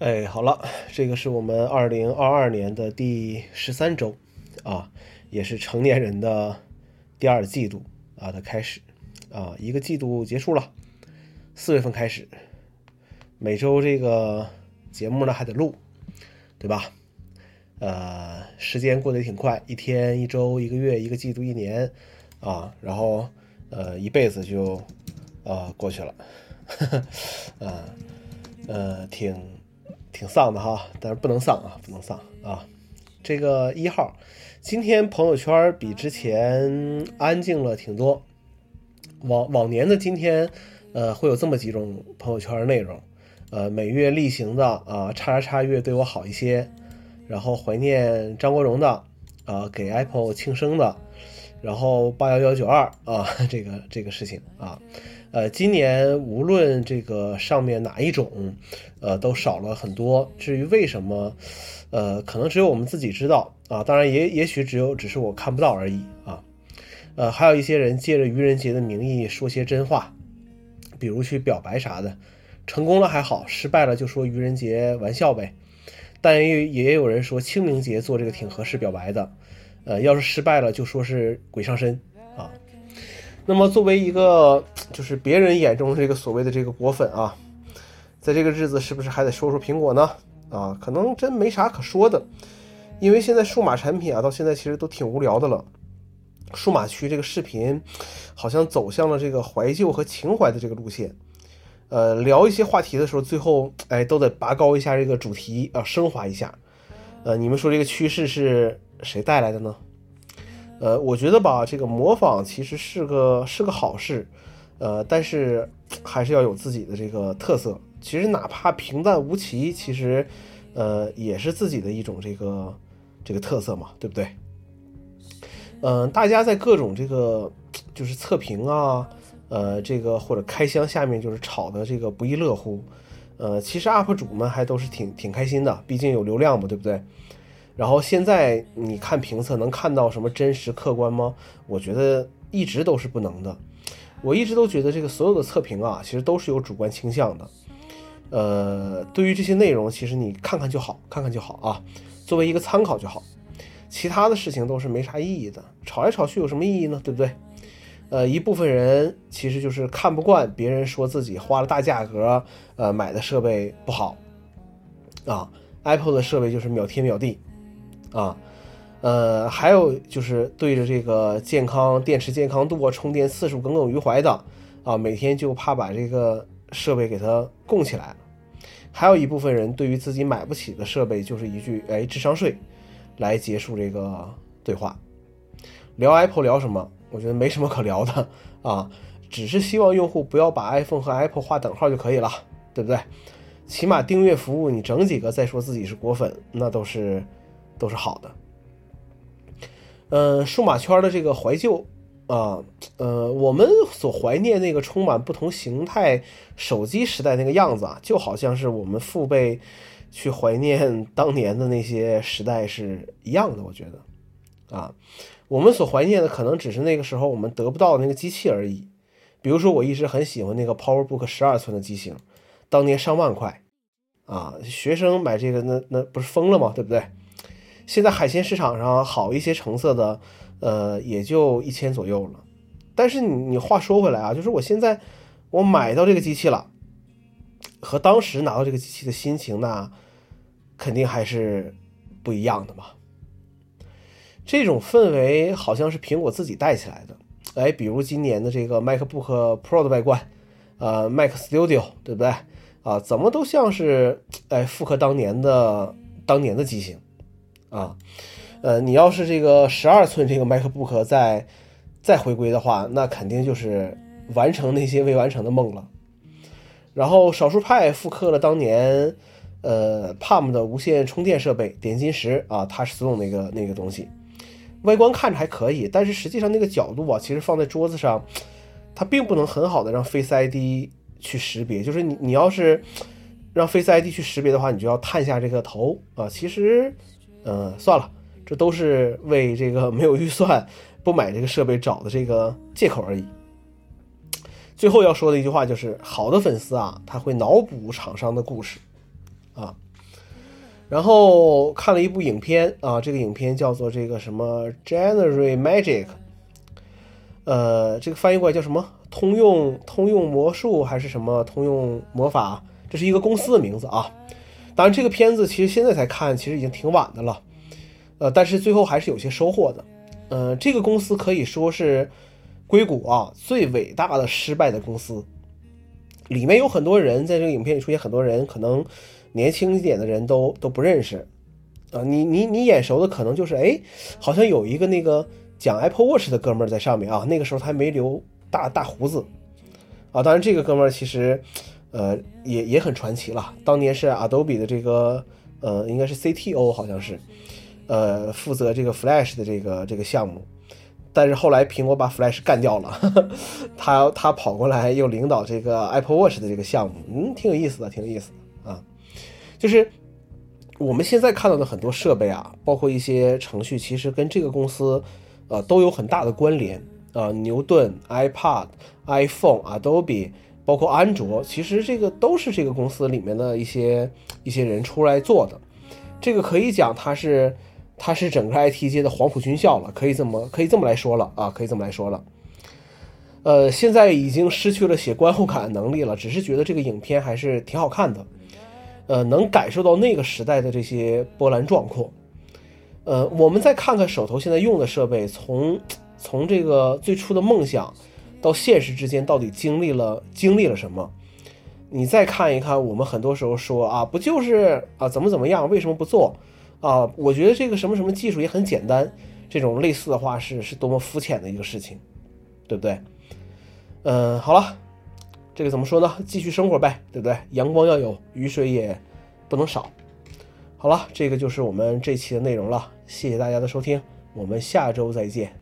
哎，好了，这个是我们二零二二年的第十三周，啊，也是成年人的第二季度啊的开始，啊，一个季度结束了，四月份开始，每周这个节目呢还得录，对吧？呃，时间过得也挺快，一天、一周、一个月、一个季度、一年，啊，然后呃，一辈子就呃过去了，呃呃，挺。挺丧的哈，但是不能丧啊，不能丧啊。这个一号，今天朋友圈比之前安静了挺多。往往年的今天，呃，会有这么几种朋友圈内容，呃，每月例行的啊，叉叉叉月对我好一些，然后怀念张国荣的，啊，给 Apple 庆生的，然后八幺幺九二啊，这个这个事情啊。呃，今年无论这个上面哪一种，呃，都少了很多。至于为什么，呃，可能只有我们自己知道啊。当然，也也许只有只是我看不到而已啊。呃，还有一些人借着愚人节的名义说些真话，比如去表白啥的，成功了还好，失败了就说愚人节玩笑呗。但也也有人说清明节做这个挺合适表白的，呃，要是失败了就说是鬼上身啊。那么，作为一个就是别人眼中这个所谓的这个果粉啊，在这个日子是不是还得说说苹果呢？啊，可能真没啥可说的，因为现在数码产品啊，到现在其实都挺无聊的了。数码区这个视频好像走向了这个怀旧和情怀的这个路线。呃，聊一些话题的时候，最后哎都得拔高一下这个主题啊，升华一下。呃，你们说这个趋势是谁带来的呢？呃，我觉得吧，这个模仿其实是个是个好事，呃，但是还是要有自己的这个特色。其实哪怕平淡无奇，其实，呃，也是自己的一种这个这个特色嘛，对不对？嗯，大家在各种这个就是测评啊，呃，这个或者开箱下面就是吵的这个不亦乐乎，呃，其实 UP 主们还都是挺挺开心的，毕竟有流量嘛，对不对？然后现在你看评测能看到什么真实客观吗？我觉得一直都是不能的。我一直都觉得这个所有的测评啊，其实都是有主观倾向的。呃，对于这些内容，其实你看看就好，看看就好啊，作为一个参考就好。其他的事情都是没啥意义的，吵来吵去有什么意义呢？对不对？呃，一部分人其实就是看不惯别人说自己花了大价格，呃，买的设备不好啊，Apple 的设备就是秒天秒地。啊，呃，还有就是对着这个健康、电池健康度啊、充电次数耿耿于怀的啊，每天就怕把这个设备给它供起来。还有一部分人对于自己买不起的设备，就是一句“哎，智商税”，来结束这个对话。聊 Apple 聊什么？我觉得没什么可聊的啊，只是希望用户不要把 iPhone 和 Apple 划等号就可以了，对不对？起码订阅服务你整几个再说自己是果粉，那都是。都是好的，呃，数码圈的这个怀旧啊，呃，我们所怀念那个充满不同形态手机时代那个样子啊，就好像是我们父辈去怀念当年的那些时代是一样的。我觉得，啊，我们所怀念的可能只是那个时候我们得不到的那个机器而已。比如说，我一直很喜欢那个 PowerBook 十二寸的机型，当年上万块啊，学生买这个那那不是疯了吗？对不对？现在海鲜市场上好一些成色的，呃，也就一千左右了。但是你你话说回来啊，就是我现在我买到这个机器了，和当时拿到这个机器的心情那肯定还是不一样的嘛。这种氛围好像是苹果自己带起来的。哎，比如今年的这个 MacBook Pro 的外观，呃，Mac Studio，对不对？啊，怎么都像是哎复刻当年的当年的机型。啊，呃，你要是这个十二寸这个 MacBook 再再回归的话，那肯定就是完成那些未完成的梦了。然后少数派复刻了当年呃 Palm 的无线充电设备点金石啊，它是送那个那个东西，外观看着还可以，但是实际上那个角度啊，其实放在桌子上，它并不能很好的让 Face ID 去识别。就是你你要是让 Face ID 去识别的话，你就要探下这个头啊，其实。嗯，算了，这都是为这个没有预算不买这个设备找的这个借口而已。最后要说的一句话就是：好的粉丝啊，他会脑补厂商的故事啊。然后看了一部影片啊，这个影片叫做这个什么 January Magic，呃，这个翻译过来叫什么？通用通用魔术还是什么通用魔法？这是一个公司的名字啊。当然，这个片子其实现在才看，其实已经挺晚的了。呃，但是最后还是有些收获的。呃，这个公司可以说是硅谷啊最伟大的失败的公司。里面有很多人，在这个影片里出现很多人，可能。年轻一点的人都都不认识，啊，你你你眼熟的可能就是，哎，好像有一个那个讲 Apple Watch 的哥们儿在上面啊，那个时候他还没留大大胡子，啊，当然这个哥们儿其实，呃，也也很传奇了，当年是 Adobe 的这个，呃，应该是 CTO 好像是，呃，负责这个 Flash 的这个这个项目，但是后来苹果把 Flash 干掉了，他他跑过来又领导这个 Apple Watch 的这个项目，嗯，挺有意思的，挺有意思的啊。就是我们现在看到的很多设备啊，包括一些程序，其实跟这个公司，呃，都有很大的关联啊。牛顿、iPad、iPhone、Adobe，包括安卓，其实这个都是这个公司里面的一些一些人出来做的。这个可以讲，它是它是整个 IT 界的黄埔军校了，可以这么可以这么来说了啊，可以这么来说了。呃，现在已经失去了写观后感的能力了，只是觉得这个影片还是挺好看的。呃，能感受到那个时代的这些波澜壮阔。呃，我们再看看手头现在用的设备，从从这个最初的梦想到现实之间，到底经历了经历了什么？你再看一看，我们很多时候说啊，不就是啊怎么怎么样，为什么不做啊？我觉得这个什么什么技术也很简单，这种类似的话是是多么肤浅的一个事情，对不对？嗯，好了。这个怎么说呢？继续生活呗，对不对？阳光要有，雨水也不能少。好了，这个就是我们这期的内容了。谢谢大家的收听，我们下周再见。